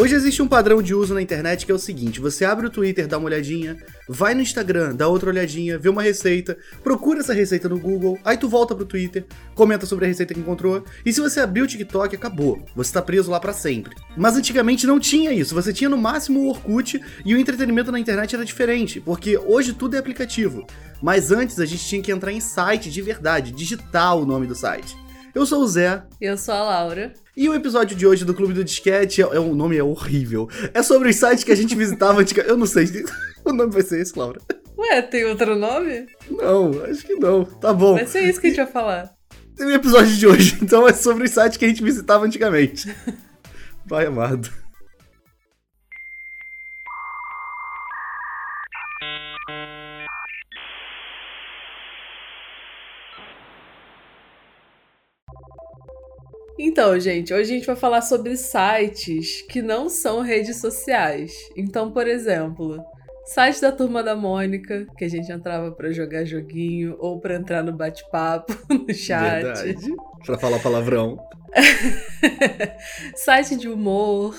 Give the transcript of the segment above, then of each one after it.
Hoje existe um padrão de uso na internet que é o seguinte: você abre o Twitter, dá uma olhadinha, vai no Instagram, dá outra olhadinha, vê uma receita, procura essa receita no Google, aí tu volta pro Twitter, comenta sobre a receita que encontrou, e se você abrir o TikTok, acabou. Você tá preso lá para sempre. Mas antigamente não tinha isso, você tinha no máximo o Orkut e o entretenimento na internet era diferente, porque hoje tudo é aplicativo. Mas antes a gente tinha que entrar em site de verdade, digitar o nome do site. Eu sou o Zé. Eu sou a Laura. E o episódio de hoje do Clube do Disquete, é, é, o nome é horrível. É sobre os sites que a gente visitava antigamente. Eu não sei. O nome vai ser esse, Laura. Ué, tem outro nome? Não, acho que não. Tá bom. Vai ser isso que a gente vai falar. Tem o episódio de hoje, então é sobre os sites que a gente visitava antigamente. Pai amado. Então, gente, hoje a gente vai falar sobre sites que não são redes sociais. Então, por exemplo, site da Turma da Mônica, que a gente entrava para jogar joguinho ou para entrar no bate-papo, no chat. Verdade. Pra falar palavrão. site de humor,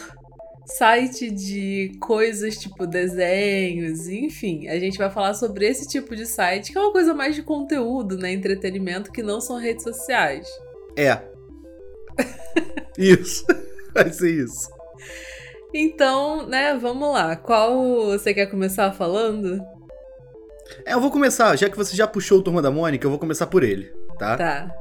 site de coisas tipo desenhos, enfim, a gente vai falar sobre esse tipo de site, que é uma coisa mais de conteúdo, né, entretenimento, que não são redes sociais. É, isso. Vai ser isso. Então, né, vamos lá. Qual você quer começar falando? É, eu vou começar, já que você já puxou o Turma da Mônica, eu vou começar por ele, tá? Tá.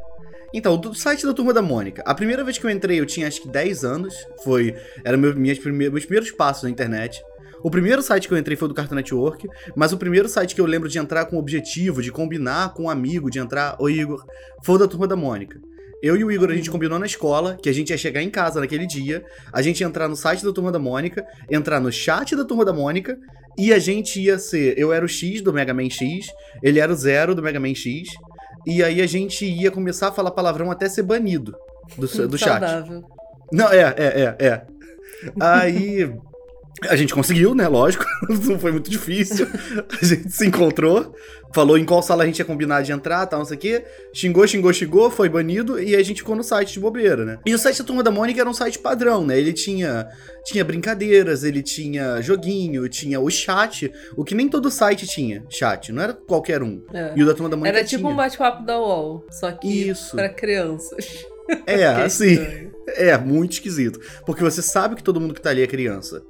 Então, do site da Turma da Mônica. A primeira vez que eu entrei, eu tinha acho que 10 anos. Foi. Era meu, minhas primeiros, meus primeiros passos na internet. O primeiro site que eu entrei foi do Cartoon Network, mas o primeiro site que eu lembro de entrar com o objetivo, de combinar com um amigo, de entrar, ô Igor, foi o da Turma da Mônica. Eu e o Igor, a gente combinou na escola que a gente ia chegar em casa naquele dia, a gente ia entrar no site da Turma da Mônica, entrar no chat da Turma da Mônica, e a gente ia ser. Eu era o X do Mega Man X, ele era o Zero do Mega Man X, e aí a gente ia começar a falar palavrão até ser banido do, do chat. Não, é, é, é, é. Aí. A gente conseguiu, né? Lógico. Não foi muito difícil. A gente se encontrou, falou em qual sala a gente ia combinar de entrar, tal, não sei o quê. Xingou, xingou, xingou, foi banido e a gente ficou no site de bobeira, né? E o site da Turma da Mônica era um site padrão, né? Ele tinha, tinha brincadeiras, ele tinha joguinho, tinha o chat, o que nem todo site tinha, chat, não era qualquer um. É. E o da Turma da Mônica Era tipo tinha. um bate-papo da UOL, só que Isso. para crianças. É, assim. É, muito esquisito. Porque você sabe que todo mundo que tá ali é criança.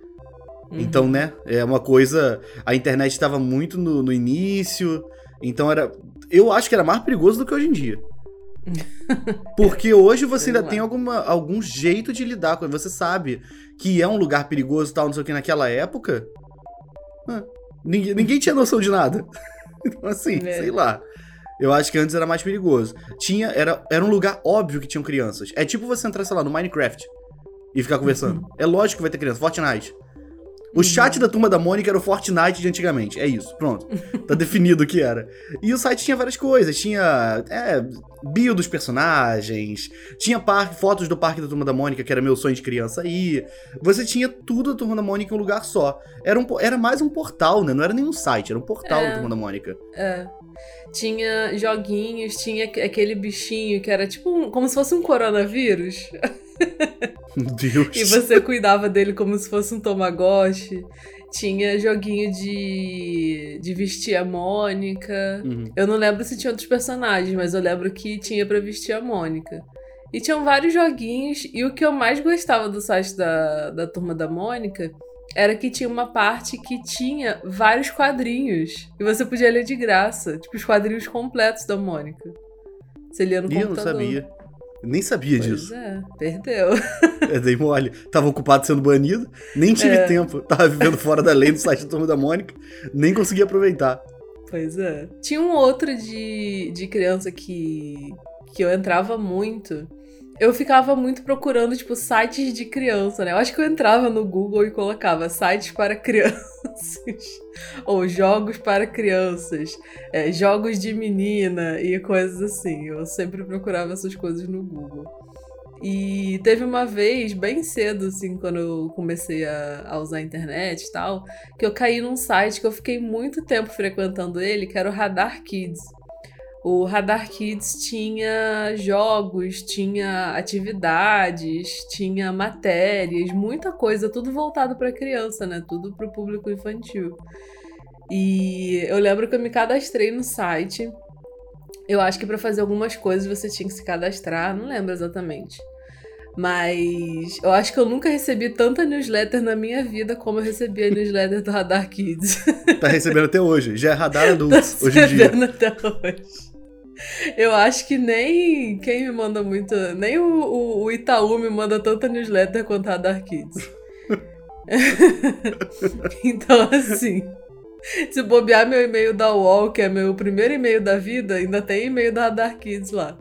Uhum. Então, né, é uma coisa. A internet estava muito no, no início, então era. Eu acho que era mais perigoso do que hoje em dia. Porque hoje você ainda tem alguma, algum jeito de lidar com. Você sabe que é um lugar perigoso e tal, não sei o que, naquela época. ah, ninguém, ninguém tinha noção de nada. Então, assim, É. sei lá. Eu acho que antes era mais perigoso. Tinha, era, era um lugar óbvio que tinham crianças. É tipo você entrar, sei lá, no Minecraft e ficar conversando. É lógico que vai ter criança. Fortnite. O chat da turma da Mônica era o Fortnite de antigamente. É isso, pronto. Tá definido o que era. E o site tinha várias coisas. Tinha é, bio dos personagens, tinha par- fotos do parque da turma da Mônica, que era meu sonho de criança aí. Você tinha tudo da turma da Mônica em um lugar só. Era, um, era mais um portal, né? Não era nenhum site, era um portal É. da turma da Mônica. É. Tinha joguinhos, tinha aqu- aquele bichinho que era tipo um- como se fosse um coronavírus. Deus. E você cuidava dele como se fosse um Tamagotchi. Tinha joguinho de, de vestir a Mônica. Uhum. Eu não lembro se tinha outros personagens, mas eu lembro que tinha pra vestir a Mônica. E tinham vários joguinhos, e o que eu mais gostava do site da, da Turma da Mônica era que tinha uma parte que tinha vários quadrinhos. E você podia ler de graça, tipo os quadrinhos completos da Mônica. Você lia no Ih, eu não computador. sabia. Nem sabia Pois disso. é, perdeu. É, dei mole. Tava ocupado sendo banido, nem tive É. tempo. Tava vivendo fora da lei do site da turma da Mônica, nem consegui aproveitar. Pois é. Tinha um outro de, de criança que, que eu entrava muito. Eu ficava muito procurando, tipo, sites de criança, né? Eu acho que eu entrava no Google e colocava sites para crianças. Ou jogos para crianças. é, jogos de menina e coisas assim. Eu sempre procurava essas coisas no Google. E teve uma vez, bem cedo, assim, quando eu comecei a, a usar a internet e tal, que eu caí num site que eu fiquei muito tempo frequentando ele, que era o Radar Kids. O Radar Kids tinha jogos, tinha atividades, tinha matérias, muita coisa, tudo voltado para criança, né? Tudo para o público infantil. E eu lembro que eu me cadastrei no site. Eu acho que para fazer algumas coisas você tinha que se cadastrar, não lembro exatamente. Mas eu acho que eu nunca recebi tanta newsletter na minha vida como eu recebi a newsletter do Radar Kids. Tá recebendo até hoje. Já é Radar Adultos tá hoje em dia. até hoje. Eu acho que nem quem me manda muito. Nem o, o, o Itaú me manda tanta newsletter quanto a Radar Kids. então, assim. Se bobear meu e-mail da UOL, que é meu primeiro e-mail da vida, ainda tem e-mail da Radar Kids lá.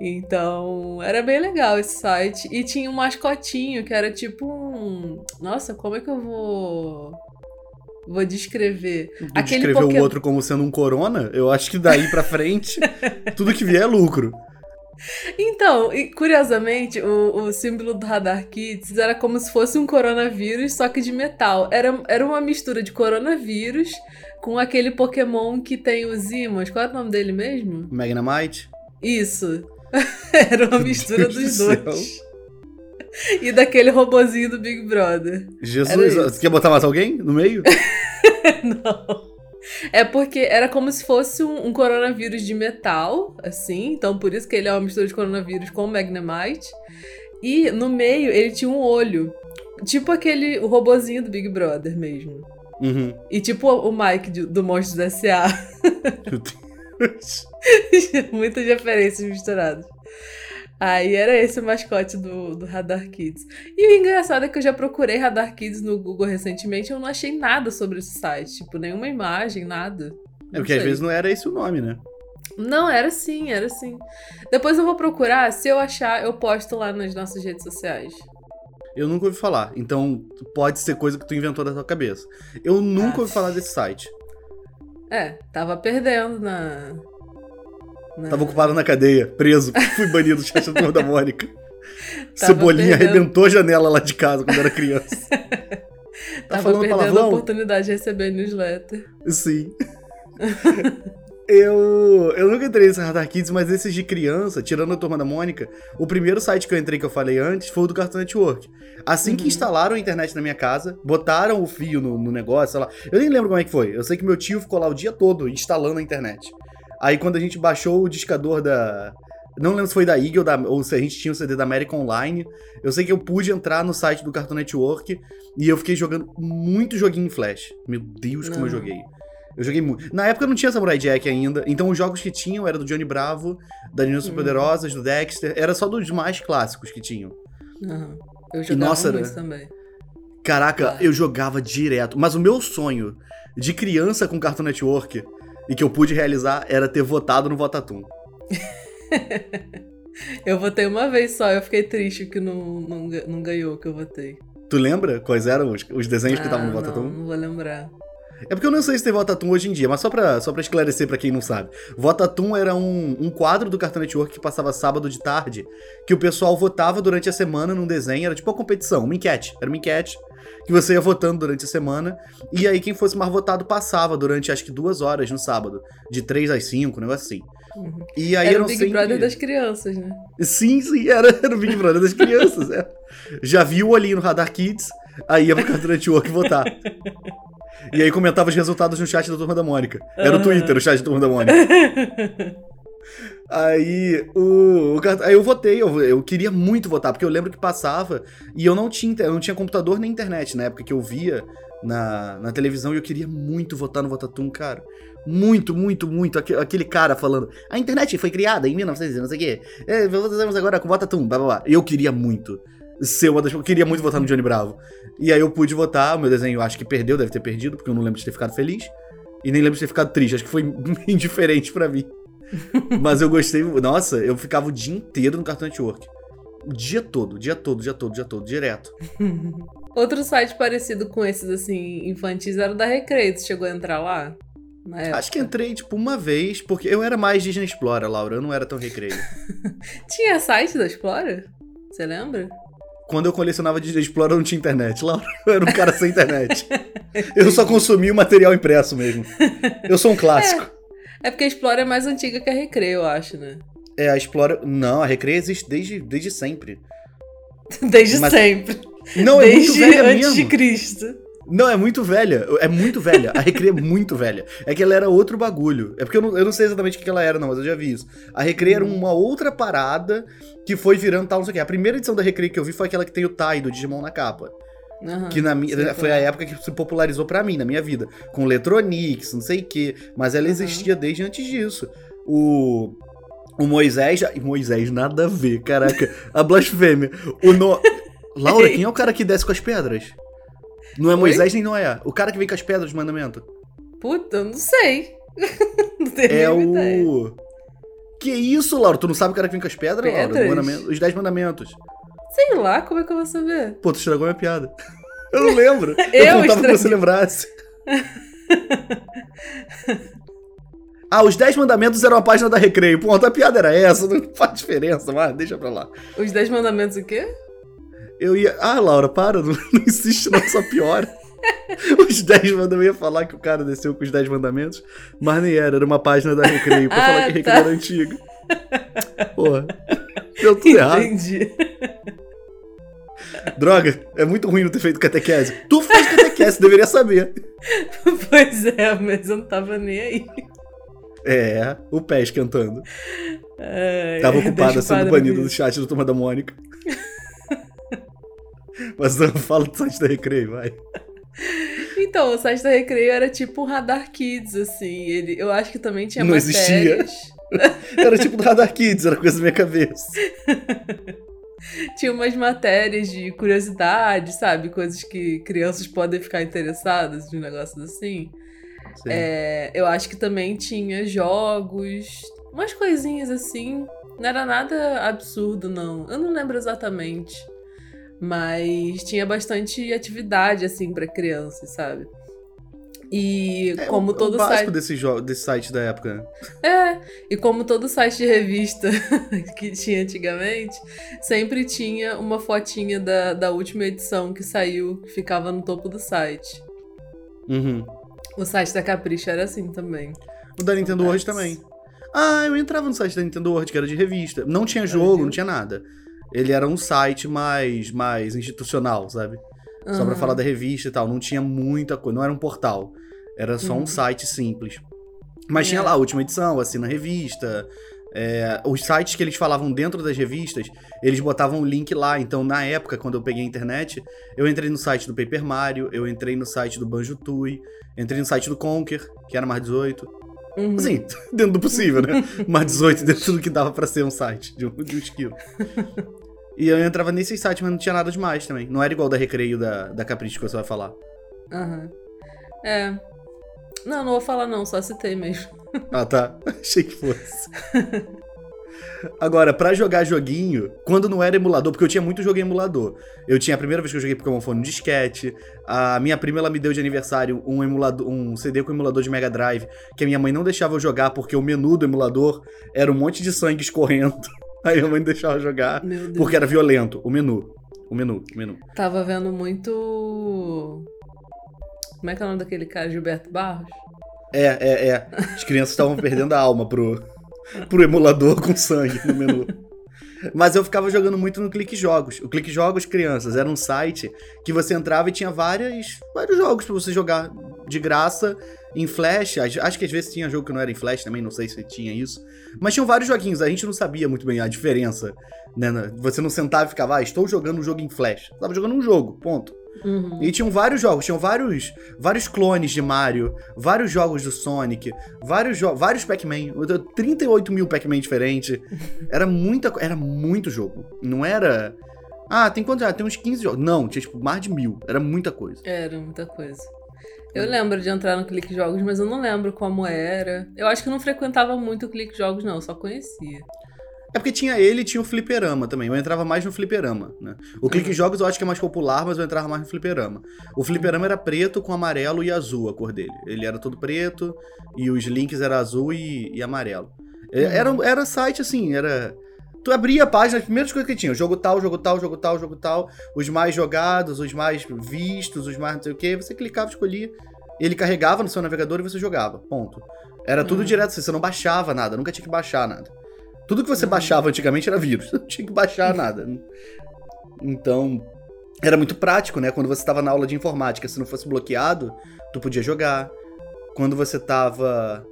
Então, era bem legal esse site. E tinha um mascotinho que era tipo um. Nossa, como é que eu vou. Vou descrever. Aquele descrever Poké... o outro como sendo um corona, eu acho que daí pra frente, tudo que vier é lucro. Então, curiosamente, o, o símbolo do Radar Kids era como se fosse um coronavírus, só que de metal. Era, era uma mistura de coronavírus com aquele Pokémon que tem os imãs. Qual é o nome dele mesmo? Magnamite? Isso. Era uma mistura dos dois. E daquele robozinho do Big Brother. Jesus, você quer botar mais alguém no meio? Não. É porque era como se fosse um, um, coronavírus de metal, assim. Então, por isso que ele é uma mistura de coronavírus com Magnemite. E no meio ele tinha um olho. Tipo aquele o robozinho do Big Brother mesmo. Uhum. E tipo o Mike de, do Monstros S.A. Meu Deus. Muitas referências misturadas. Aí era esse o mascote do, do Radar Kids. E o engraçado é que eu já procurei Radar Kids no Google recentemente e eu não achei nada sobre esse site. Tipo, nenhuma imagem, nada. é porque sei. às vezes não era esse o nome, né? Não, era sim, era sim. Depois eu vou procurar, se eu achar, eu posto lá nas nossas redes sociais. Eu nunca ouvi falar, então pode ser coisa que tu inventou da tua cabeça. Eu nunca ah. ouvi falar desse site. É, tava perdendo na. Na... Tava ocupado na cadeia, preso, fui banido do chat da Mônica. Cebolinha perdendo... arrebentou a janela lá de casa quando era criança. tá Tava perdendo palavrão? a oportunidade de receber newsletter. Sim. eu, eu nunca entrei nesse Radar Kids, mas esses de criança, tirando a Turma da Mônica, o primeiro site que eu entrei que eu falei antes foi o do Cartoon Network. Assim uhum. que instalaram a internet na minha casa, botaram o fio no, no negócio, sei lá. Eu nem lembro como é que foi. Eu sei que meu tio ficou lá o dia todo instalando a internet. Aí quando a gente baixou o discador da. Não lembro se foi da Eagle ou se a gente tinha o CD da América Online. Eu sei que eu pude entrar no site do Cartoon Network e eu fiquei jogando muito joguinho em Flash. Meu Deus, como uhum. eu joguei. Eu joguei muito. Na época não tinha Samurai Jack ainda, então os jogos que tinham era do Johnny Bravo, da Meninas uhum. Poderosas, do Dexter, era só dos mais clássicos que tinham. Uhum. Eu jogava e, nossa, muito também. Caraca, ah. eu jogava direto. Mas o meu sonho de criança com Cartoon Network e que eu pude realizar era ter votado no Votatum. eu votei uma vez só, eu fiquei triste que não, não, não ganhou que eu votei. Tu lembra quais eram os, os desenhos ah, que estavam no Votatum? Não, não vou lembrar. É porque eu não sei se tem Votatum hoje em dia, mas só pra, só pra esclarecer para quem não sabe. Votatum era um, um quadro do Cartoon Network que passava sábado de tarde, que o pessoal votava durante a semana num desenho, era tipo uma competição, uma enquete. Era uma enquete que você ia votando durante a semana, e aí quem fosse mais votado passava durante acho que duas horas no sábado, de três às cinco, um negócio assim. Uhum. E aí era o Big sempre... Brother das crianças, né? Sim, sim, era, era o Big Brother das crianças, é. Já vi o olhinho no Radar Kids, aí ia pro Cartoon Network votar. E aí comentava os resultados no chat da Turma da Mônica. Era o Twitter, o chat da Turma da Mônica. Aí, o, o, aí eu votei, eu, eu queria muito votar, porque eu lembro que passava e eu não tinha, eu não tinha computador nem internet na época que eu via na, na televisão e eu queria muito votar no Votatum, cara. Muito, muito, muito. Aquele cara falando, a internet foi criada em 1900, não sei o quê. É, agora com Votatum, blá blá blá. Eu queria muito ser uma das. Eu queria muito votar no Johnny Bravo. E aí eu pude votar, o meu desenho acho que perdeu, deve ter perdido, porque eu não lembro de ter ficado feliz. E nem lembro de ter ficado triste, acho que foi indiferente para mim. Mas eu gostei. Nossa, eu ficava o dia inteiro no Cartoon Network. O dia todo, dia todo, dia todo, dia todo, direto. Outro site parecido com esses, assim, infantis era o da Recreio. Você chegou a entrar lá? Acho que entrei, tipo, uma vez, porque eu era mais Disney Explorer, Laura. Eu não era tão recreio. Tinha site da Explorer? Você lembra? quando eu colecionava Disney Explorer não tinha internet. Laura, eu era um cara sem internet. Eu só consumia o material impresso mesmo. Eu sou um clássico. É porque a Explore é mais antiga que a Recreio, eu acho, né? É, a Explore. Não, a Recreio existe desde, desde sempre. Desde Mas... sempre. Não, é desde muito velha antes mesmo. de Cristo. Não, é muito velha. É muito velha. A Recreio é muito velha. É que ela era outro bagulho. É porque eu não, eu não sei exatamente o que ela era, não, mas eu já vi isso. A Recreio era uma outra parada que foi virando tal, não sei o quê. A primeira edição da Recreio que eu vi foi aquela que tem o Tai do Digimon na capa. Uhum, que na minha, foi a época que se popularizou para mim, na minha vida. Com Letronix, não sei o quê. Mas ela existia uhum. desde antes disso. O. O Moisés. Moisés, nada a ver, caraca. A blasfêmia. O no... Laura, quem é o cara que desce com as pedras? Não é Moisés Oi? nem Noé. O cara que vem com as pedras do mandamento. Puta, eu não sei. não tenho é o. Ideia. Que isso, Laura? Tu não sabe o cara que vem com as pedras, pedras? Laura? Os dez mandamentos. Sei lá, como é que eu vou saber? Pô, tu estragou minha piada. Eu não lembro. eu, eu contava que você lembrasse. Ah, os 10 mandamentos eram a página da Recreio. Pô, a piada era essa, não faz diferença, mas deixa pra lá. Os 10 mandamentos o quê? Eu ia. Ah, Laura, para, não, não insiste, não, só piora. os 10 mandamentos. Eu ia falar que o cara desceu com os 10 mandamentos, mas nem era, era uma página da Recreio, pra ah, falar que a Recreio tá. era antiga. Porra. Deu tudo errado. Entendi. Droga, é muito ruim não ter feito catequese. Tu fez catequese, deveria saber. Pois é, mas eu não tava nem aí. É, o Pés cantando. Ai, tava ocupado sendo banido do chat do Turma da Mônica. mas não fala do site da Recreio, vai. Então, o site da Recreio era tipo o Radar Kids, assim. Ele, eu acho que também tinha Não existia. era tipo do Radar Kids, era coisa da minha cabeça. tinha umas matérias de curiosidade, sabe? Coisas que crianças podem ficar interessadas, de negócios assim. É, eu acho que também tinha jogos, umas coisinhas assim. Não era nada absurdo, não. Eu não lembro exatamente. Mas tinha bastante atividade, assim, para crianças, sabe? E é, como o, todo o site desse jogo, desse site da época. Né? É, e como todo site de revista que tinha antigamente, sempre tinha uma fotinha da, da última edição que saiu, que ficava no topo do site. Uhum. O site da Capricho era assim também. O da Nintendo World também. Ah, eu entrava no site da Nintendo World, que era de revista. Não tinha jogo, não tinha nada. Ele era um site mais, mais institucional, sabe? Uhum. Só pra falar da revista e tal. Não tinha muita coisa, não era um portal. Era só uhum. um site simples. Mas é. tinha lá a última edição, assina a revista. É, os sites que eles falavam dentro das revistas, eles botavam o link lá. Então, na época, quando eu peguei a internet, eu entrei no site do Paper Mario, eu entrei no site do Banjo Tui, entrei no site do Conker, que era mais 18. Uhum. Assim, dentro do possível, né? mais 18 dentro do que dava para ser um site de um, de um esquilo. E eu entrava nesses sites, mas não tinha nada demais também. Não era igual da Recreio da, da Capricho que você vai falar. Aham. Uhum. É. Não, não vou falar não, só citei mesmo. Ah, tá. Achei que fosse. Agora, para jogar joguinho, quando não era emulador, porque eu tinha muito jogo em emulador. Eu tinha a primeira vez que eu joguei Pokémon foi no disquete. A minha prima ela me deu de aniversário um emulador, um CD com emulador de Mega Drive, que a minha mãe não deixava eu jogar porque o menu do emulador era um monte de sangue escorrendo. Aí a mãe deixava jogar porque era violento. O menu. O menu, o menu. Tava vendo muito. Como é que é o nome daquele cara? Gilberto Barros? É, é, é. As crianças estavam perdendo a alma pro, pro emulador com sangue no menu. Mas eu ficava jogando muito no Clique Jogos. O Clique Jogos Crianças era um site que você entrava e tinha várias, vários jogos para você jogar de graça em Flash. Acho que às vezes tinha jogo que não era em Flash também, não sei se tinha isso. Mas tinham vários joguinhos, a gente não sabia muito bem a diferença. Né? Você não sentava e ficava, ah, estou jogando um jogo em Flash. Você tava jogando um jogo, ponto. Uhum. E tinham vários jogos, tinham vários, vários clones de Mario, vários jogos do Sonic, vários vários Pac-Man, 38 mil Pac-Man diferentes. Era muita era muito jogo. Não era. Ah, tem quantos? Ah, tem uns 15 jogos. Não, tinha tipo mais de mil. Era muita coisa. Era muita coisa. Eu lembro de entrar no Clique Jogos, mas eu não lembro como era. Eu acho que eu não frequentava muito o Clique Jogos, não, só conhecia. É porque tinha ele e tinha o fliperama também. Eu entrava mais no fliperama, né? O Clique uhum. Jogos eu acho que é mais popular, mas eu entrava mais no fliperama. O fliperama era preto com amarelo e azul a cor dele. Ele era todo preto e os links eram azul e, e amarelo. Uhum. Era, era site assim, era... Tu abria a página, as primeiras coisas que tinha, jogo tal, jogo tal, jogo tal, jogo tal, os mais jogados, os mais vistos, os mais não sei o que, você clicava, escolhia, ele carregava no seu navegador e você jogava, ponto. Era tudo direto, assim, você não baixava nada, nunca tinha que baixar nada. Tudo que você baixava antigamente era vírus, não tinha que baixar nada. Então, era muito prático, né? Quando você estava na aula de informática, se não fosse bloqueado, tu podia jogar. Quando você estava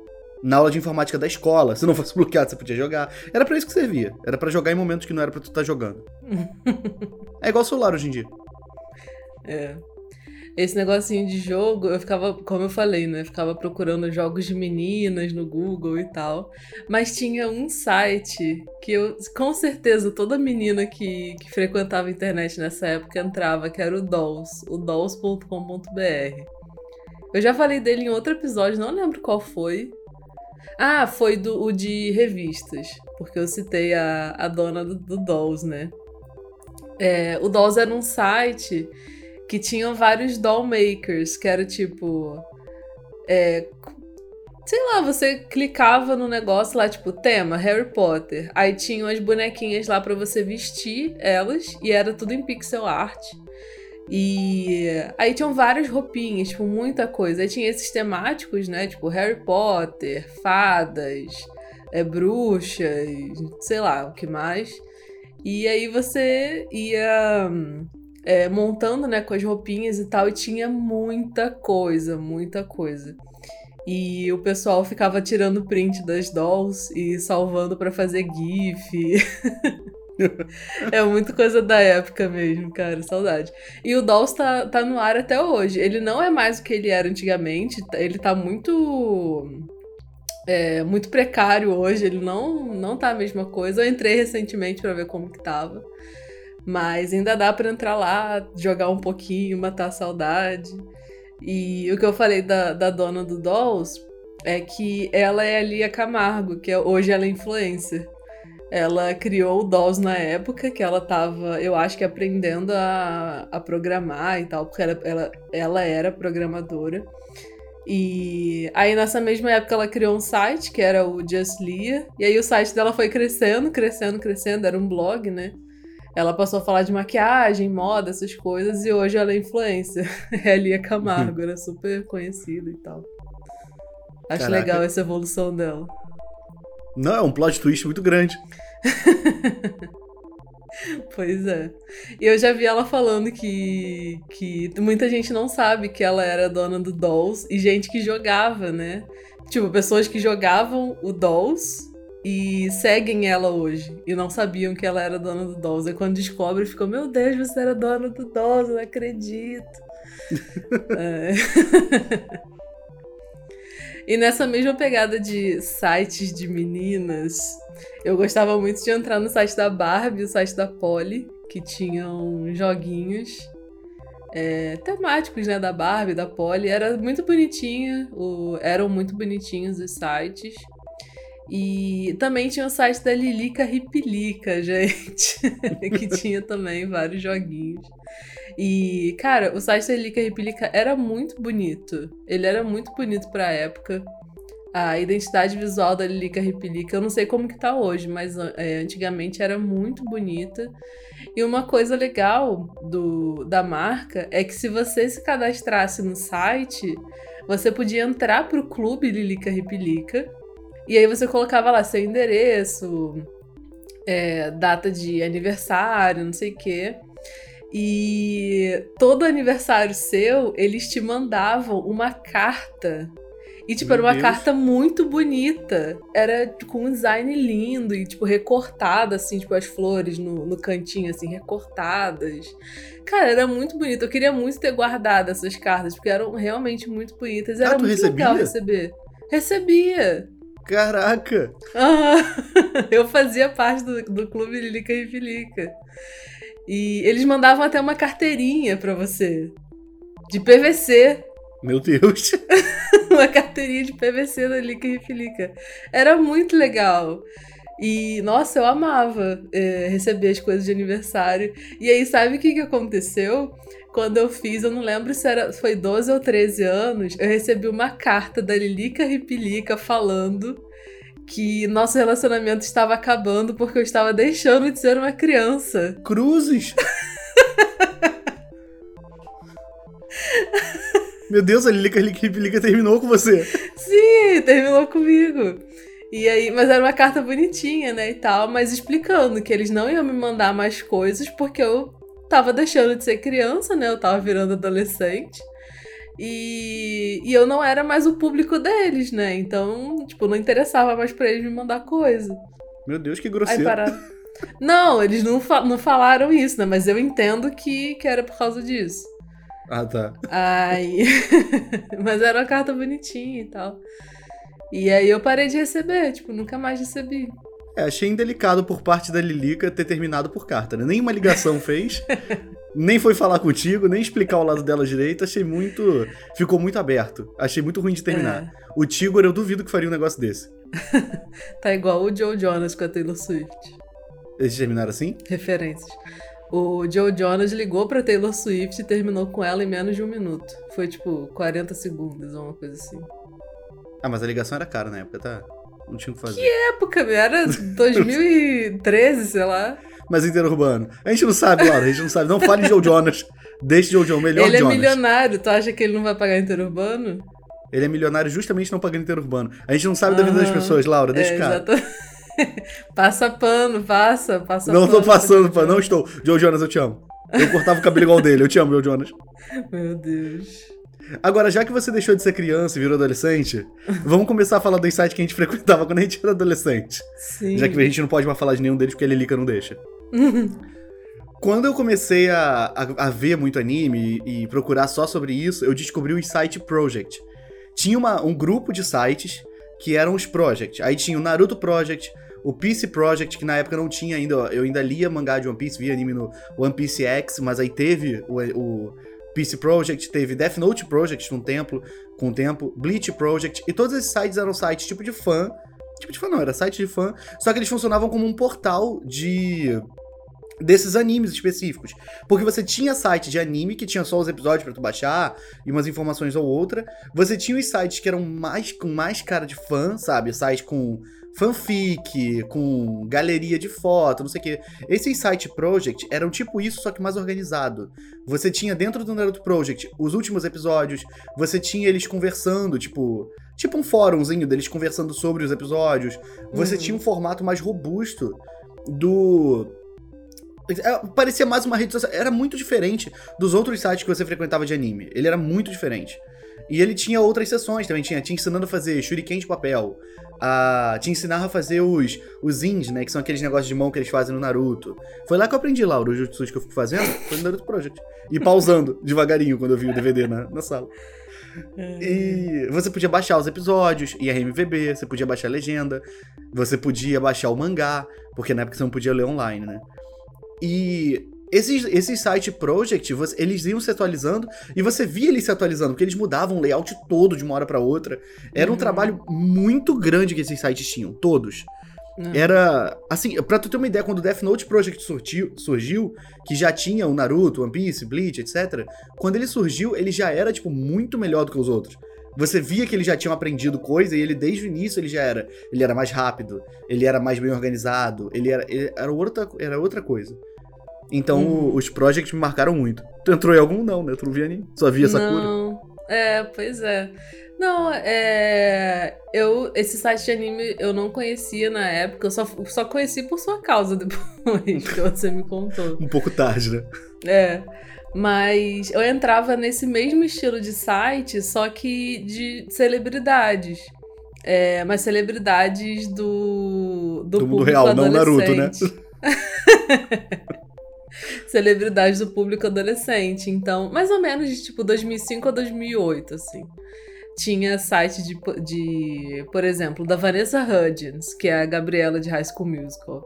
na aula de informática da escola, se não fosse bloqueado, você podia jogar. Era para isso que servia. Era para jogar em momentos que não era para tu estar tá jogando. é igual celular hoje em dia. É. Esse negocinho de jogo, eu ficava, como eu falei, né? Ficava procurando jogos de meninas no Google e tal. Mas tinha um site que eu, com certeza, toda menina que, que frequentava a internet nessa época entrava, que era o Dolls, o dolls.com.br. Eu já falei dele em outro episódio, não lembro qual foi. Ah, foi do, o de revistas, porque eu citei a, a dona do, do Dolls, né? É, o Dolls era um site que tinham vários doll makers, que era tipo. É, sei lá, você clicava no negócio lá, tipo, tema, Harry Potter. Aí tinham as bonequinhas lá para você vestir elas, e era tudo em pixel art. E aí tinham várias roupinhas, tipo, muita coisa. Aí tinha esses temáticos, né? Tipo, Harry Potter, fadas, é, bruxas, sei lá, o que mais. E aí você ia é, montando, né, com as roupinhas e tal, e tinha muita coisa, muita coisa. E o pessoal ficava tirando print das dolls e salvando para fazer GIF. é muito coisa da época mesmo, cara, saudade. E o Dolls tá, tá no ar até hoje. Ele não é mais o que ele era antigamente, ele tá muito. É, muito precário hoje, ele não, não tá a mesma coisa. Eu entrei recentemente para ver como que tava. Mas ainda dá para entrar lá, jogar um pouquinho, matar a saudade. E o que eu falei da, da dona do Dolls é que ela é a Lia Camargo, que é, hoje ela é influencer. Ela criou o Dolls na época que ela tava, eu acho que aprendendo a, a programar e tal, porque ela, ela, ela era programadora. E aí nessa mesma época ela criou um site que era o Just Lia, e aí o site dela foi crescendo, crescendo, crescendo, era um blog, né? Ela passou a falar de maquiagem, moda, essas coisas, e hoje ela é influencer. é a Lia Camargo, era super conhecida e tal. Acho Caraca. legal essa evolução dela. Não, é um plot twist muito grande. pois é. E eu já vi ela falando que, que muita gente não sabe que ela era dona do Dolls e gente que jogava, né? Tipo, pessoas que jogavam o Dolls e seguem ela hoje e não sabiam que ela era dona do Dolls. E quando descobre, ficam: Meu Deus, você era dona do Dolls, eu não acredito. é. e nessa mesma pegada de sites de meninas, eu gostava muito de entrar no site da Barbie, o site da Polly, que tinham joguinhos. É, temáticos, né, da Barbie, da Polly, era muito bonitinho, o, eram muito bonitinhos os sites. E também tinha o site da Lilica Ripilica, gente, que tinha também vários joguinhos. E, cara, o site da Lilica Ripilica era muito bonito. Ele era muito bonito pra época. A identidade visual da Lilica Ripilica, eu não sei como que tá hoje, mas é, antigamente era muito bonita. E uma coisa legal do, da marca é que se você se cadastrasse no site, você podia entrar pro clube Lilica Ripilica e aí você colocava lá seu endereço, é, data de aniversário, não sei o quê. E todo aniversário seu, eles te mandavam uma carta. E, tipo, Meu era uma Deus. carta muito bonita. Era com tipo, um design lindo e, tipo, recortada, assim, tipo, as flores no, no cantinho, assim, recortadas. Cara, era muito bonito. Eu queria muito ter guardado essas cartas, porque eram realmente muito bonitas. Era ah, muito recebia? legal receber. Recebia. Caraca! Uhum. Eu fazia parte do, do clube Lilica e Filica. E eles mandavam até uma carteirinha para você. De PVC. Meu Deus! uma carteirinha de PVC da Lilica e Filica. Era muito legal. E, nossa, eu amava é, receber as coisas de aniversário. E aí, sabe o que, que aconteceu? Quando eu fiz, eu não lembro se era, foi 12 ou 13 anos, eu recebi uma carta da Lilica Ripilica falando que nosso relacionamento estava acabando porque eu estava deixando de ser uma criança. Cruzes! Meu Deus, a Lilica Lica terminou com você. Sim, terminou comigo. E aí, mas era uma carta bonitinha, né, e tal, mas explicando que eles não iam me mandar mais coisas porque eu tava deixando de ser criança, né? Eu tava virando adolescente. E, e eu não era mais o público deles, né? Então, tipo, não interessava mais pra eles me mandar coisa. Meu Deus, que grosseiro. Aí pararam. Não, eles não, fa não falaram isso, né? Mas eu entendo que, que era por causa disso. Ah, tá. Aí. Mas era uma carta bonitinha e tal. E aí eu parei de receber, tipo, nunca mais recebi. É, achei indelicado por parte da Lilica ter terminado por carta, né? Nenhuma ligação fez, nem foi falar contigo, nem explicar o lado dela direito. Achei muito. Ficou muito aberto. Achei muito ruim de terminar. É. O Tigor, eu duvido que faria um negócio desse. tá igual o Joe Jonas com a Taylor Swift. Eles terminaram assim? Referências. O Joe Jonas ligou pra Taylor Swift e terminou com ela em menos de um minuto. Foi tipo 40 segundos ou uma coisa assim. Ah, mas a ligação era cara na época, tá? Não tinha o que fazer. Que época? Era 2013, sei lá. Mas interurbano. A gente não sabe, Laura, a gente não sabe. Não fale de Joe Jonas. Deixe Joe Jonas, melhor Ele é Jonas. milionário, tu acha que ele não vai pagar interurbano? Ele é milionário justamente não pagando interurbano. A gente não sabe da vida das pessoas, Laura, deixa é, cara. passa pano, passa, passa não pano. Não tô passando pano, não estou. Joe Jonas, eu te amo. Eu cortava o cabelo igual dele, eu te amo, Joe Jonas. Meu Deus. Agora, já que você deixou de ser criança e virou adolescente, vamos começar a falar dos sites que a gente frequentava quando a gente era adolescente. Sim. Já que a gente não pode mais falar de nenhum deles porque a Lilica não deixa. Quando eu comecei a, a, a ver muito anime e, e, procurar só sobre isso, eu descobri o Site Project. Tinha uma, um grupo de sites que eram os Project. Aí tinha o Naruto Project, o Piece Project, que na época não tinha ainda. Eu ainda lia mangá de One Piece, via anime no One Piece X, mas aí teve o, o PC Project, teve Death Note Project num tempo, com o tempo, Bleach Project, e todos esses sites eram sites tipo de fã. Tipo de fã não, era site de fã, só que eles funcionavam como um portal de desses animes específicos. Porque você tinha site de anime que tinha só os episódios para tu baixar e umas informações ou outra. Você tinha os sites que eram mais com mais cara de fã, sabe? Sites com fanfic, com galeria de foto, não sei o quê. Esses site project eram tipo isso, só que mais organizado. Você tinha dentro do Naruto Project os últimos episódios, você tinha eles conversando, tipo, tipo um fórumzinho deles conversando sobre os episódios. Você uhum. tinha um formato mais robusto do é, parecia mais uma rede social. Era muito diferente dos outros sites que você frequentava de anime. Ele era muito diferente. E ele tinha outras sessões também, tinha te ensinando a fazer shuriken de papel, a te ensinar a fazer os, os ins, né, que são aqueles negócios de mão que eles fazem no Naruto. Foi lá que eu aprendi, Laura, os jutsus que eu fico fazendo, foi no Naruto Project. E pausando devagarinho quando eu vi o DVD na, na sala. E você podia baixar os episódios, IRMVB, você podia baixar a legenda, você podia baixar o mangá, porque na época você não podia ler online, né? E esses, esses site project, você, eles iam se atualizando e você via eles se atualizando, porque eles mudavam o layout todo de uma hora para outra. Era um uhum. trabalho muito grande que esses sites tinham, todos. Uhum. Era. Assim, pra tu ter uma ideia, quando o Death Note Project surgiu, surgiu, que já tinha o Naruto, One Piece, Bleach, etc. Quando ele surgiu, ele já era, tipo, muito melhor do que os outros. Você via que eles já tinham aprendido coisa e ele, desde o início, ele já era. Ele era mais rápido, ele era mais bem organizado, ele era, ele era, outra, era outra coisa. Então hum. os projects me marcaram muito. Tu entrou em algum? Não, né? Tu não via nem. Só via Sakura. Não. É, pois é. Não, é. Eu. Esse site de anime eu não conhecia na época. Eu só, só conheci por sua causa depois que você me contou. um pouco tarde, né? É. Mas eu entrava nesse mesmo estilo de site, só que de celebridades. É, mas celebridades do. Do, do mundo real, não Naruto, né? celebridades do público adolescente. Então, mais ou menos de tipo 2005 a 2008, assim. Tinha site de, de, por exemplo, da Vanessa Hudgens, que é a Gabriela de High School Musical.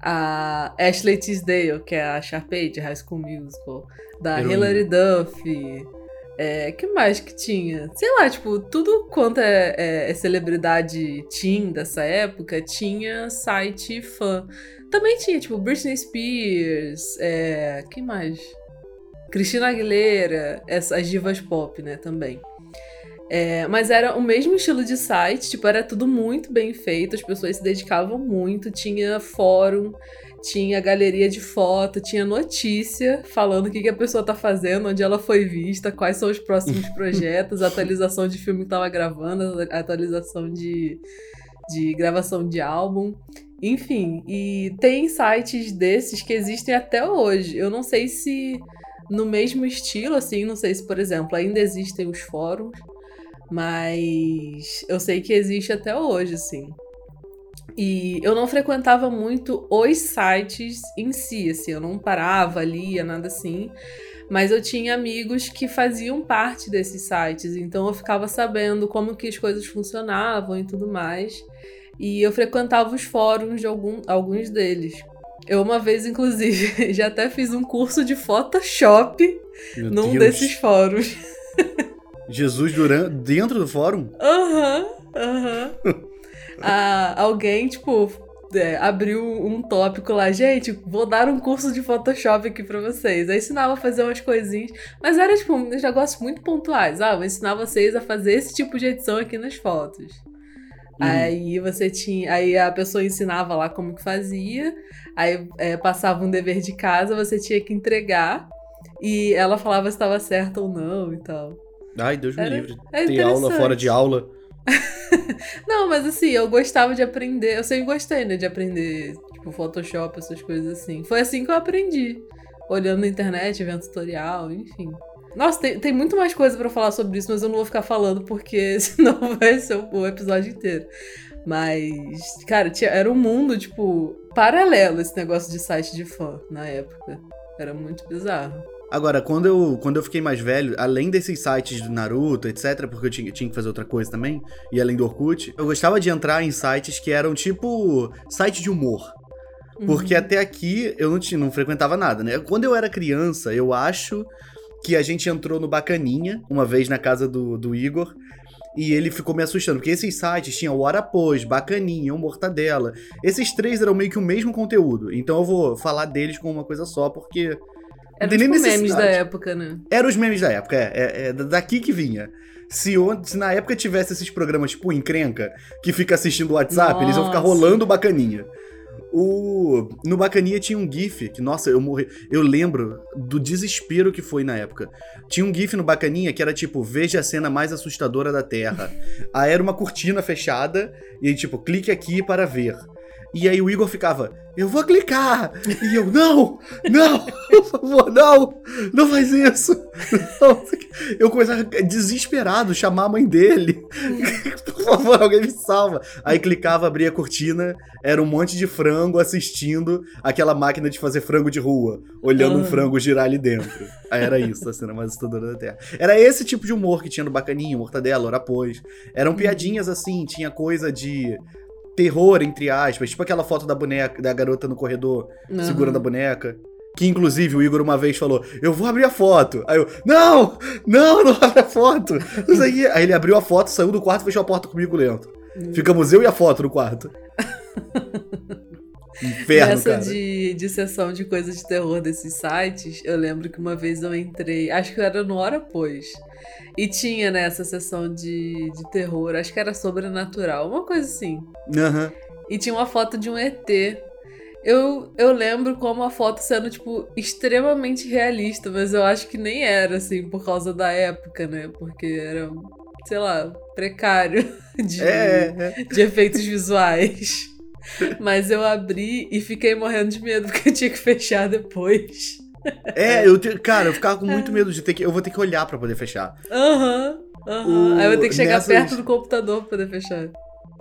A Ashley Tisdale, que é a Sharpay de High School Musical. Da Heroína. Hilary Duff. É, que mais que tinha? Sei lá, tipo, tudo quanto é, é, é celebridade teen dessa época tinha site fã. Também tinha, tipo, Britney Spears, é, quem mais? Cristina Aguilera, essas divas pop, né, também. É, mas era o mesmo estilo de site, tipo, era tudo muito bem feito, as pessoas se dedicavam muito, tinha fórum, tinha galeria de foto, tinha notícia falando o que, que a pessoa tá fazendo, onde ela foi vista, quais são os próximos projetos, atualização de filme que tava gravando, atualização de, de gravação de álbum. Enfim, e tem sites desses que existem até hoje. Eu não sei se no mesmo estilo, assim, não sei se, por exemplo, ainda existem os fóruns, mas eu sei que existe até hoje, assim. E eu não frequentava muito os sites em si, assim, eu não parava, lia, nada assim. Mas eu tinha amigos que faziam parte desses sites, então eu ficava sabendo como que as coisas funcionavam e tudo mais. E eu frequentava os fóruns de algum, alguns deles. Eu uma vez, inclusive, já até fiz um curso de Photoshop Meu num Deus. desses fóruns. Jesus durante, dentro do fórum? Aham, uhum, aham. Uhum. ah, alguém, tipo, é, abriu um tópico lá, gente, vou dar um curso de Photoshop aqui pra vocês. Aí ensinava a fazer umas coisinhas, mas era, tipo, uns negócios muito pontuais. Ah, vou ensinar vocês a fazer esse tipo de edição aqui nas fotos. Uhum. Aí você tinha. Aí a pessoa ensinava lá como que fazia. Aí é, passava um dever de casa, você tinha que entregar. E ela falava se estava certo ou não e tal. Ai, Deus me livre. É Tem aula fora de aula. não, mas assim, eu gostava de aprender. Eu sempre gostei, né? De aprender, tipo, Photoshop, essas coisas assim. Foi assim que eu aprendi. Olhando na internet, vendo tutorial, enfim. Nossa, tem, tem muito mais coisa para falar sobre isso, mas eu não vou ficar falando porque senão vai ser o, episódio inteiro. Mas, cara, tinha, era um mundo, tipo, paralelo esse negócio de site de fã na época. Era muito bizarro. Agora, quando eu, quando eu fiquei mais velho, além desses sites do Naruto, etc., porque eu tinha, tinha que fazer outra coisa também, e além do Orkut, eu gostava de entrar em sites que eram tipo site de humor. Porque uhum. até aqui eu não, tinha, não frequentava nada, né? Quando eu era criança, eu acho que a gente entrou no Bacaninha, uma vez na casa do, do Igor, e ele ficou me assustando, porque esses sites tinham o Hora Pós, Bacaninha, o Mortadela. Esses três eram meio que o mesmo conteúdo. Então eu vou falar deles com uma coisa só, porque. Eram os tipo memes da época, né? Eram os memes da época, é, é, é daqui que vinha. Se, se, na época tivesse esses programas tipo Encrenca, que fica assistindo o WhatsApp, Nossa. eles iam ficar rolando bacaninha. O no Bacaninha tinha um GIF que, nossa, eu morri. Eu lembro do desespero que foi na época. Tinha um GIF no Bacaninha que era tipo, veja a cena mais assustadora da Terra. aí era uma cortina fechada e tipo, clique aqui para ver. E aí o Igor ficava, eu vou clicar! E eu, não! Não! Por favor, não! Não faz isso! Não. Eu começava desesperado, chamar a mãe dele. Por favor, alguém me salva. Aí clicava, abria a cortina, era um monte de frango assistindo aquela máquina de fazer frango de rua, olhando uhum. um frango girar ali dentro. Aí era isso, a cena mais assustadora da Terra. Era esse tipo de humor que tinha no Bacaninho, Mortadela, Ora Pois. Eram piadinhas assim, tinha coisa de terror, entre aspas. Tipo aquela foto da boneca, da garota no corredor uhum. segurando a boneca. Que inclusive o Igor uma vez falou: Eu vou abrir a foto. Aí eu, não, não, não abre a foto. Aí, aí ele abriu a foto, saiu do quarto e fechou a porta comigo lento. Uhum. Ficamos eu e a foto no quarto. Inferno, Nessa cara. de, de sessão de coisas de terror desses sites, eu lembro que uma vez eu entrei, acho que era no Hora Pois. E tinha nessa né, sessão de, de terror, acho que era sobrenatural, uma coisa assim. Uhum. E tinha uma foto de um ET. Eu, eu lembro como a foto sendo, tipo, extremamente realista, mas eu acho que nem era, assim, por causa da época, né? Porque era, sei lá, precário de, é, é. de efeitos visuais. Mas eu abri e fiquei morrendo de medo, porque eu tinha que fechar depois. É, eu te, cara, eu ficava com muito medo de ter que. Eu vou ter que olhar para poder fechar. Aham. Uhum, uhum. Aí eu vou ter que chegar nessas... perto do computador pra poder fechar.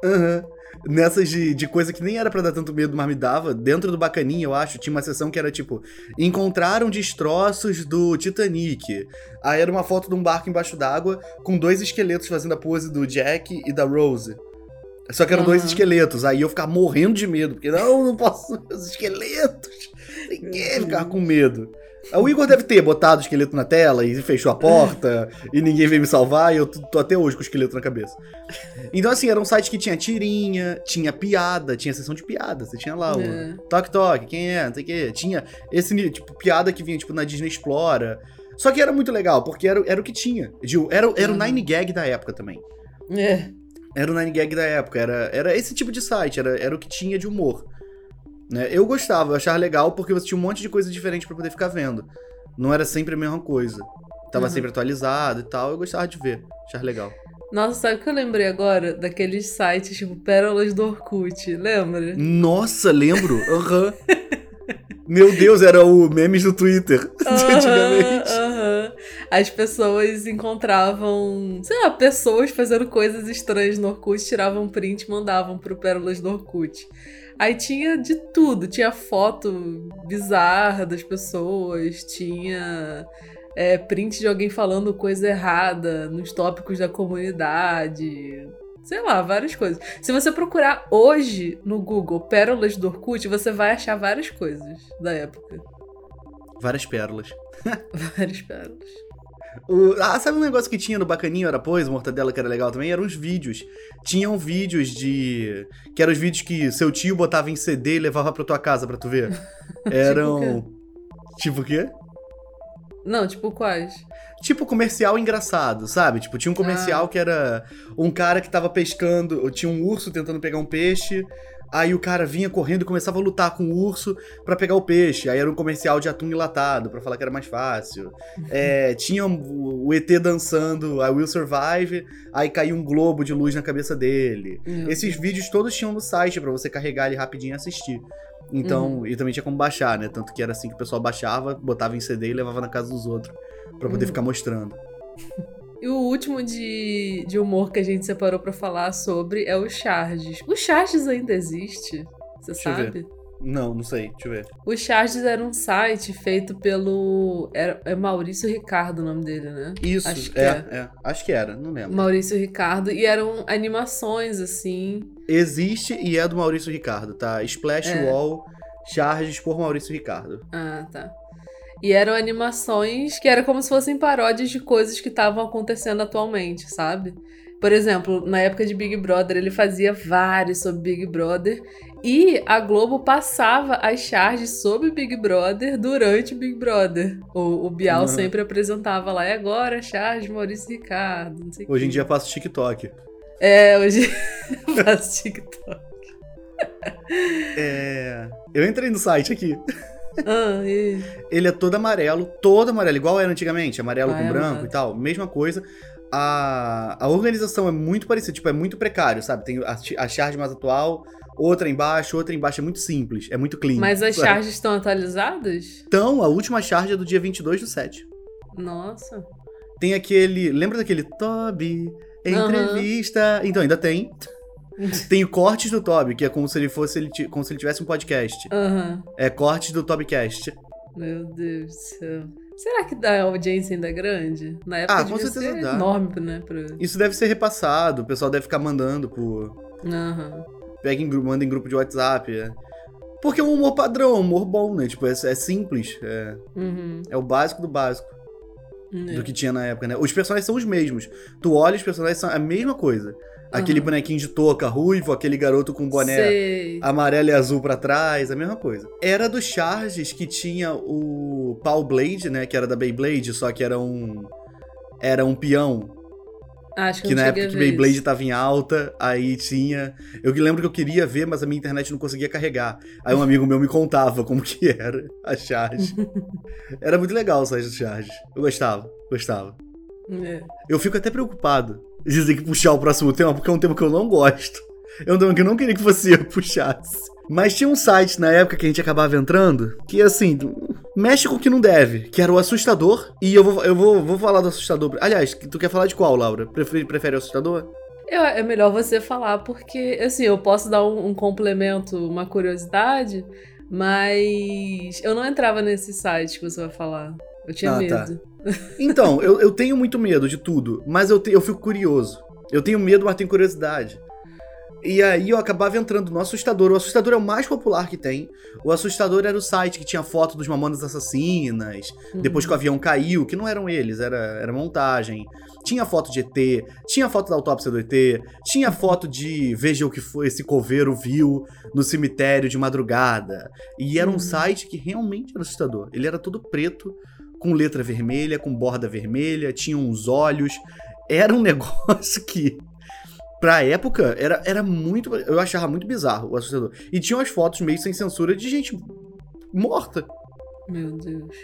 Aham. Uhum. Nessas de, de coisa que nem era para dar tanto medo, mas me dava, dentro do Bacaninha, eu acho, tinha uma sessão que era tipo: encontraram destroços do Titanic. Aí era uma foto de um barco embaixo d'água com dois esqueletos fazendo a pose do Jack e da Rose. Só que eram uhum. dois esqueletos. Aí eu ficava morrendo de medo, porque não, não posso os esqueletos. Ninguém ficava com medo. O Igor deve ter botado o esqueleto na tela e fechou a porta e ninguém veio me salvar e eu tô até hoje com o esqueleto na cabeça. Então, assim, era um site que tinha tirinha, tinha piada, tinha sessão de piada. Você tinha lá o é. Toque Toque, quem é, não sei o quê. Tinha esse tipo, piada que vinha, tipo, na Disney Explora. Só que era muito legal, porque era, era o que tinha. Era, era o Uhum. Nine Gag da época também. É. Era o Nine Gag da época, era, era esse tipo de site, era, era o que tinha de humor. Né? Eu gostava, eu achava legal porque você tinha um monte de coisa diferente pra poder ficar vendo. Não era sempre a mesma coisa. Tava Uhum. sempre atualizado e tal, eu gostava de ver, achava legal. Nossa, sabe o que eu lembrei agora? Daqueles sites tipo Pérolas do Orkut, lembra? Nossa, lembro? Aham. Meu Deus, era o memes do Twitter de antigamente. Aham. As pessoas encontravam, sei lá, pessoas fazendo coisas estranhas no Orkut, tiravam print e mandavam pro Pérolas do Orkut. Aí tinha de tudo, tinha foto bizarra das pessoas, tinha é, print de alguém falando coisa errada nos tópicos da comunidade. Sei lá, várias coisas. Se você procurar hoje no Google Pérolas do Orkut, você vai achar várias coisas da época. Várias pérolas. Várias pérolas. O- ah, sabe um negócio que tinha no Bacaninho, era pois, Mortadela, que era legal também? Eram os vídeos. Tinham vídeos de. Que eram os vídeos que seu tio botava em CD e levava pra tua casa pra tu ver. Eram. Tipo o quê? Não, tipo quais? Tipo comercial engraçado, sabe? Tipo, tinha um comercial Ah. que era um cara que tava pescando, tinha um urso tentando pegar um peixe. Aí o cara vinha correndo e começava a lutar com o urso pra pegar o peixe. Aí era um comercial de atum enlatado, pra falar que era mais fácil. É, tinha o ET dançando I Will Survive, aí caiu um globo de luz na cabeça dele. Esses vídeos todos tinham no site pra você carregar ali rapidinho e assistir. Então, e também tinha como baixar, né? Tanto que era assim que o pessoal baixava, botava em CD e levava na casa dos outros pra poder Uhum. ficar mostrando. E o último de, de humor que a gente separou pra falar sobre é o Charges. O Charges ainda existe? Você Deixa sabe? Não, não sei, deixa eu ver. O Charges era um site feito pelo. Era, é Maurício Ricardo o nome dele, né? Isso, Acho que é, é. é, Acho que era, não lembro. Maurício Ricardo. E eram animações, assim. Existe e é do Maurício Ricardo, tá? Splash É. Wall Charges por Maurício Ricardo. Ah, tá. E eram animações que era como se fossem paródias de coisas que estavam acontecendo atualmente, sabe? Por exemplo, na época de Big Brother, ele fazia vários sobre Big Brother. E a Globo passava as charges sobre Big Brother durante Big Brother. O, o Bial Uhum. sempre apresentava lá, e agora charge Maurício Ricardo. Não sei Hoje em dia eu faço TikTok. É, hoje eu faço TikTok. É. Eu entrei no site aqui. Ah, e... Ele é todo amarelo, todo amarelo, igual era antigamente, amarelo Ai, com branco amado. e tal, mesma coisa. A, a organização é muito parecida, tipo, é muito precário, sabe? Tem a, a charge mais atual, outra embaixo, outra embaixo, é muito simples, é muito clean. Mas as sabe? charges estão atualizadas? Então, a última charge é do dia 22 do 7. Nossa. Tem aquele, lembra daquele Toby, entrevista? Então, ainda tem. Tem cortes do Toby, que é como se ele fosse, ele como se ele tivesse um podcast. Aham. É cortes do Tobcast. Meu Deus do céu. Será que dá audiência ainda grande? Na época Ah, com certeza ser dá. enorme, né? Pra... Isso deve ser repassado, o pessoal deve ficar mandando por, Aham. Pega em grupo, manda em grupo de WhatsApp. é. Porque é um humor padrão, é um humor bom, né? Tipo, é, é simples. É, Uhum. é o básico do básico É. do que tinha na época, né? Os personagens são os mesmos. Tu olha, os personagens são a mesma coisa. Aquele Aham. bonequinho de touca ruivo, aquele garoto com boné Sei. amarelo e azul pra trás, a mesma coisa. Era dos Charges que tinha o Paul Blade, né? Que era da Beyblade, só que era um. Era um peão Acho que, que na época que Beyblade isso. tava em alta, aí tinha. Eu lembro que eu queria ver, mas a minha internet não conseguia carregar. Aí um amigo meu me contava como que era a charge. era muito legal o do charge. Eu gostava, gostava. É. Eu fico até preocupado ter que puxar o próximo tema, porque é um tema que eu não gosto. É um tema que eu não queria que você puxasse. Mas tinha um site na época que a gente acabava entrando, que assim, mexe com o que não deve, que era o assustador. E eu vou, eu vou, vou falar do assustador. Aliás, tu quer falar de qual, Laura? Prefere, prefere o assustador? Eu- é melhor você falar, porque, assim, eu posso dar um, um complemento, uma curiosidade, mas eu não entrava nesse site que você vai falar. Eu tinha Ah, tá. medo. Então, eu, eu tenho muito medo de tudo, mas eu, te- eu fico curioso. Eu tenho medo, mas tenho curiosidade. E aí eu acabava entrando no Assustador. O Assustador é o mais popular que tem. O Assustador era o site que tinha foto dos Mamonas Assassinas, depois que o avião caiu, que não eram eles, era, era montagem. Tinha foto de ET, tinha foto da autópsia do ET, tinha foto de veja o que foi esse coveiro viu no cemitério de madrugada. E era um Uhum. site que realmente era assustador. Ele era todo preto, com letra vermelha, com borda vermelha, tinha uns olhos. Era um negócio que, pra época, era, era muito. Eu achava muito bizarro o assustador. E tinha umas fotos meio sem censura de gente morta. Meu Deus.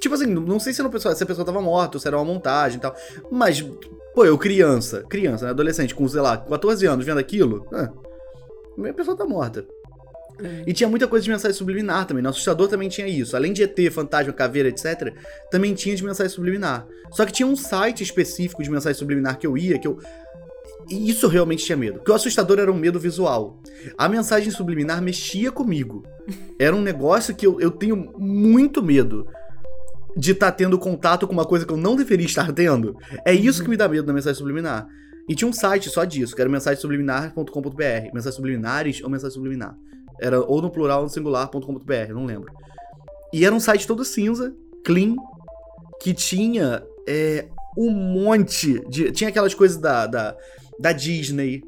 Tipo assim, não sei se, a pessoa, se a pessoa tava morta ou se era uma montagem e tal. Mas, pô, eu criança, criança, né, adolescente, com, sei lá, 14 anos, vendo aquilo, é, a pessoa tá morta. E tinha muita coisa de mensagem subliminar também. No assustador também tinha isso. Além de ET, fantasma, caveira, etc., também tinha de mensagem subliminar. Só que tinha um site específico de mensagem subliminar que eu ia, que eu. E isso eu realmente tinha medo. Porque o assustador era um medo visual. A mensagem subliminar mexia comigo. Era um negócio que eu, eu tenho muito medo de estar tá tendo contato com uma coisa que eu não deveria estar tendo. É isso que me dá medo na mensagem subliminar. E tinha um site só disso, que era mensagensubliminar.com.br. Mensagens subliminares ou mensagem subliminar. Era ou no plural ou no singular.com.br, não lembro. E era um site todo cinza, clean, que tinha é, um monte de. Tinha aquelas coisas da, da, da Disney,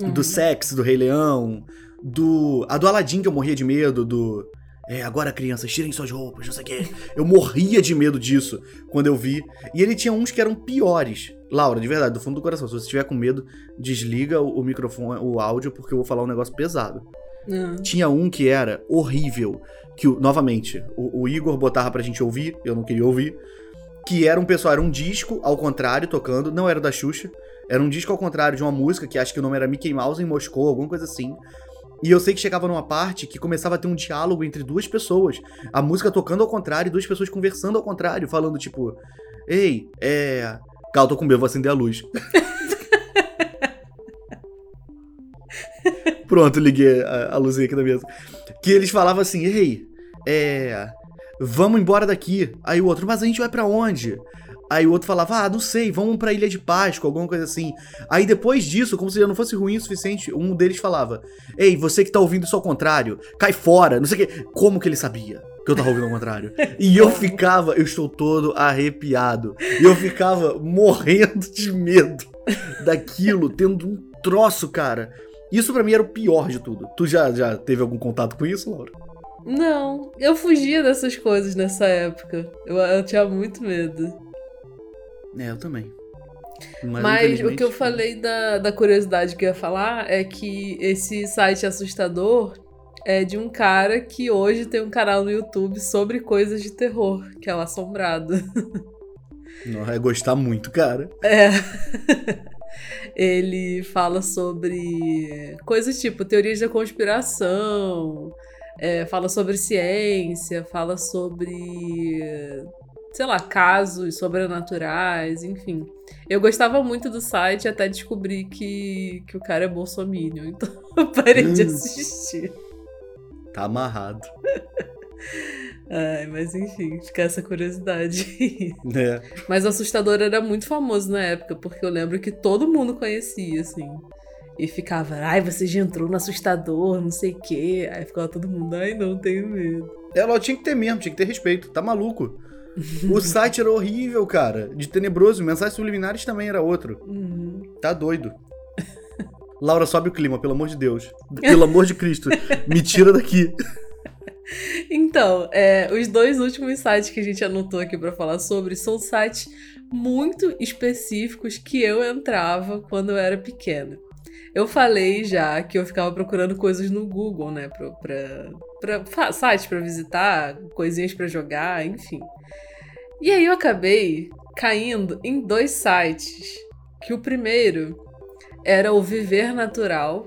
Uhum. do Sex, do Rei Leão, do. A do Aladdin que eu morria de medo, do. É, agora crianças, tirem suas roupas, não sei o quê. Eu morria de medo disso quando eu vi. E ele tinha uns que eram piores. Laura, de verdade, do fundo do coração, se você estiver com medo, desliga o, o microfone, o áudio, porque eu vou falar um negócio pesado. Não. Tinha um que era horrível, que, novamente, o, o Igor botava pra gente ouvir, eu não queria ouvir, que era um pessoal, era um disco ao contrário tocando, não era da Xuxa, era um disco ao contrário de uma música que acho que o nome era Mickey Mouse em Moscou, alguma coisa assim. E eu sei que chegava numa parte que começava a ter um diálogo entre duas pessoas. A música tocando ao contrário e duas pessoas conversando ao contrário, falando tipo: Ei, é. Calma, tô com medo, vou acender a luz. Pronto, liguei a, a luzinha aqui da mesa. Que eles falavam assim: Ei, é. Vamos embora daqui. Aí o outro, mas a gente vai pra onde? Aí o outro falava, ah, não sei, vamos pra Ilha de Páscoa, alguma coisa assim. Aí depois disso, como se já não fosse ruim o suficiente, um deles falava: Ei, você que tá ouvindo isso ao contrário, cai fora, não sei o quê. Como que ele sabia que eu tava ouvindo ao contrário? E eu ficava, eu estou todo arrepiado. E eu ficava morrendo de medo daquilo, tendo um troço, cara. Isso pra mim era o pior de tudo. Tu já, já teve algum contato com isso, Laura? Não, eu fugia dessas coisas nessa época. Eu, eu tinha muito medo. É, eu também. Mas o que eu falei da, da curiosidade que eu ia falar é que esse site assustador é de um cara que hoje tem um canal no YouTube sobre coisas de terror, que é o Assombrado. Não, é gostar muito, cara. É. Ele fala sobre coisas tipo teorias da conspiração, é, fala sobre ciência, fala sobre, sei lá, casos sobrenaturais, enfim. Eu gostava muito do site até descobrir que, que o cara é bolsominion, então eu parei de Hum. assistir. Tá amarrado. Ai, mas enfim, fica essa curiosidade. É. Mas o assustador era muito famoso na época, porque eu lembro que todo mundo conhecia, assim. E ficava, ai, você já entrou no assustador, não sei o quê. Aí ficava todo mundo, ai, não, tenho medo. Ela tinha que ter mesmo, tinha que ter respeito. Tá maluco. O site era horrível, cara. De tenebroso. Mensagens subliminares também era outro. Uhum. Tá doido. Laura, sobe o clima, pelo amor de Deus. Pelo amor de Cristo. Me tira daqui. Então, é, os dois últimos sites que a gente anotou aqui pra falar sobre são sites muito específicos que eu entrava quando eu era pequena. Eu falei já que eu ficava procurando coisas no Google, né? Pra, pra, pra, sites pra visitar, coisinhas pra jogar, enfim. E aí eu acabei caindo em dois sites. Que o primeiro era o Viver Natural,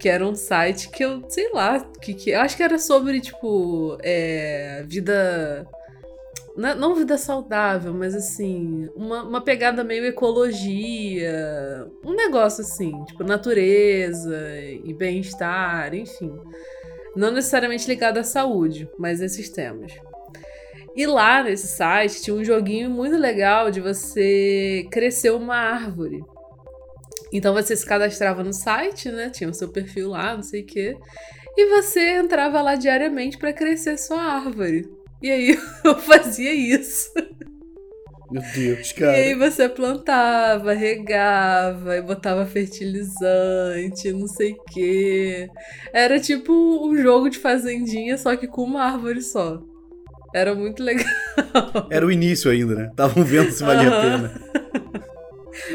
que era um site que eu, sei lá, que, que eu acho que era sobre, tipo, é, vida. Não, não vida saudável, mas assim, uma, uma pegada meio ecologia, um negócio assim, tipo, natureza e bem-estar, enfim. Não necessariamente ligado à saúde, mas esses temas. E lá nesse site tinha um joguinho muito legal de você crescer uma árvore. Então você se cadastrava no site, né? Tinha o seu perfil lá, não sei o quê. E você entrava lá diariamente pra crescer sua árvore. E aí eu fazia isso. Meu Deus, E aí cara. você plantava, regava, e botava fertilizante, não sei o quê. Era tipo um jogo de fazendinha, só que com uma árvore só. Era muito legal. Era o início ainda, né? Estavam vendo se valia a pena.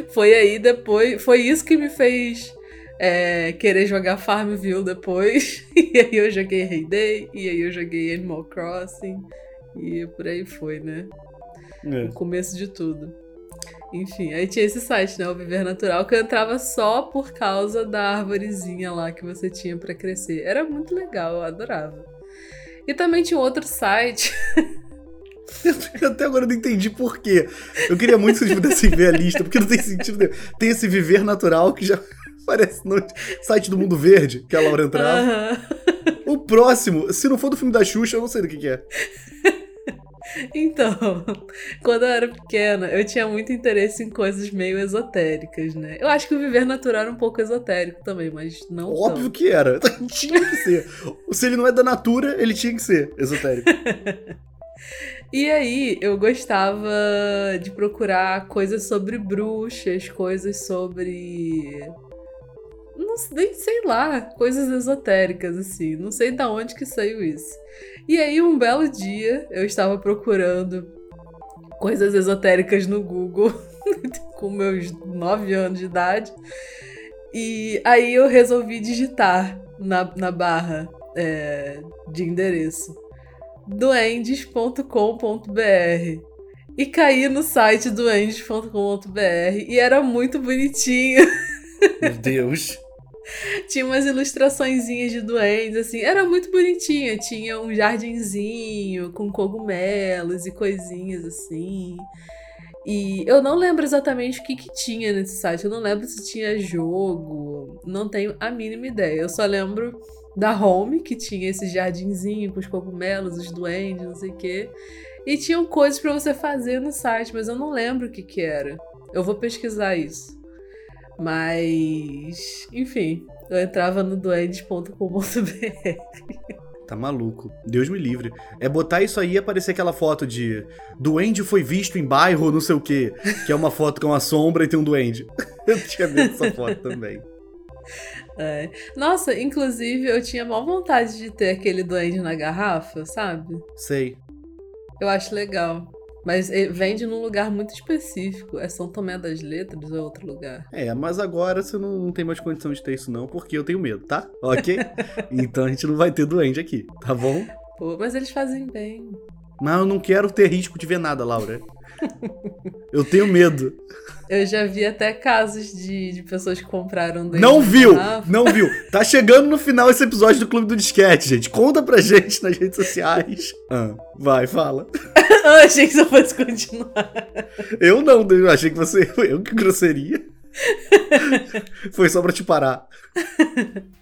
Foi aí depois. Foi isso que me fez é, querer jogar Farmville depois. E aí eu joguei Hay e aí eu joguei Animal Crossing. E por aí foi, né? É. O começo de tudo. Enfim, aí tinha esse site, né? O Viver Natural, que eu entrava só por causa da árvorezinha lá que você tinha para crescer. Era muito legal, eu adorava. E também tinha outro site. Eu até agora não entendi por quê. Eu queria muito que vocês pudessem ver a lista, porque não tem sentido. Tem esse Viver Natural que já Parece no site do Mundo Verde, que a Laura entrava. O próximo, se não for do filme da Xuxa, eu não sei do que, que é. Então, quando eu era pequena, eu tinha muito interesse em coisas meio esotéricas, né? Eu acho que o viver natural era um pouco esotérico também, mas não. Óbvio tão. que era. tinha que ser. Se ele não é da natura, ele tinha que ser esotérico. E aí, eu gostava de procurar coisas sobre bruxas, coisas sobre não, nem sei lá, coisas esotéricas, assim. Não sei da onde que saiu isso. E aí, um belo dia, eu estava procurando coisas esotéricas no Google, com meus 9 anos de idade. E aí eu resolvi digitar na, na barra é, de endereço duendes.com.br e caí no site duendes.com.br e era muito bonitinho. Meu Deus. Tinha umas ilustraçõezinhas de duendes, assim, era muito bonitinha. Tinha um jardinzinho com cogumelos e coisinhas assim. E eu não lembro exatamente o que, que tinha nesse site. Eu não lembro se tinha jogo. Não tenho a mínima ideia. Eu só lembro da home, que tinha esse jardinzinho com os cogumelos, os duendes, não sei o quê. E tinham coisas para você fazer no site, mas eu não lembro o que, que era. Eu vou pesquisar isso. Mas, enfim, eu entrava no duendes.com.br. Tá maluco. Deus me livre. É botar isso aí e aparecer aquela foto de duende foi visto em bairro, não sei o quê. Que é uma foto com uma sombra e tem um duende. Eu tinha visto essa foto também. É. Nossa, inclusive eu tinha mal vontade de ter aquele duende na garrafa, sabe? Sei. Eu acho legal. Mas vende num lugar muito específico. É São Tomé das Letras ou é outro lugar? É, mas agora você não tem mais condição de ter isso, não, porque eu tenho medo, tá? Ok? então a gente não vai ter doente aqui, tá bom? Pô, mas eles fazem bem. Mas eu não quero ter risco de ver nada, Laura. Eu tenho medo. Eu já vi até casos de, de pessoas que compraram doente. Não viu! Não viu! Tá chegando no final esse episódio do Clube do Disquete, gente. Conta pra gente nas redes sociais. Ah, vai, fala. eu achei que você fosse continuar. Eu não, eu achei que você. Eu que grosseria. Foi só pra te parar.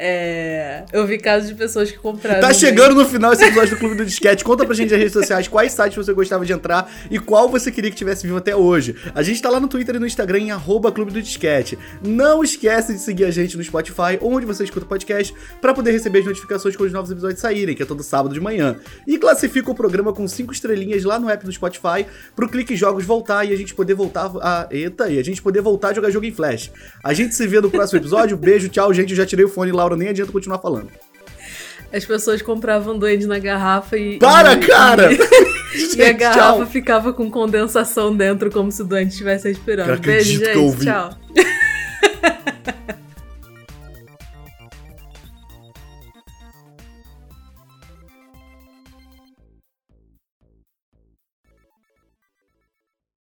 É, eu vi casos de pessoas que compraram. Tá chegando no final esse episódio do Clube do Disquete. Conta pra gente nas redes sociais quais sites você gostava de entrar e qual você queria que tivesse vivo até hoje. A gente tá lá no Twitter e no Instagram em arroba Clube do Disquete. Não esquece de seguir a gente no Spotify, onde você escuta o podcast, para poder receber as notificações quando os novos episódios saírem, que é todo sábado de manhã. E classifica o programa com cinco estrelinhas lá no app do Spotify pro Clique Jogos voltar e a gente poder voltar a. Eita, e a gente poder voltar a jogar jogo em Flash. A gente se vê no próximo episódio. Beijo, tchau, gente. Eu já tirei o fone, nem adianta continuar falando. As pessoas compravam duende na garrafa e. Para, e, cara! E, gente, e a garrafa tchau. ficava com condensação dentro, como se o duende estivesse respirando. Beijo, gente. Que eu ouvi. Tchau.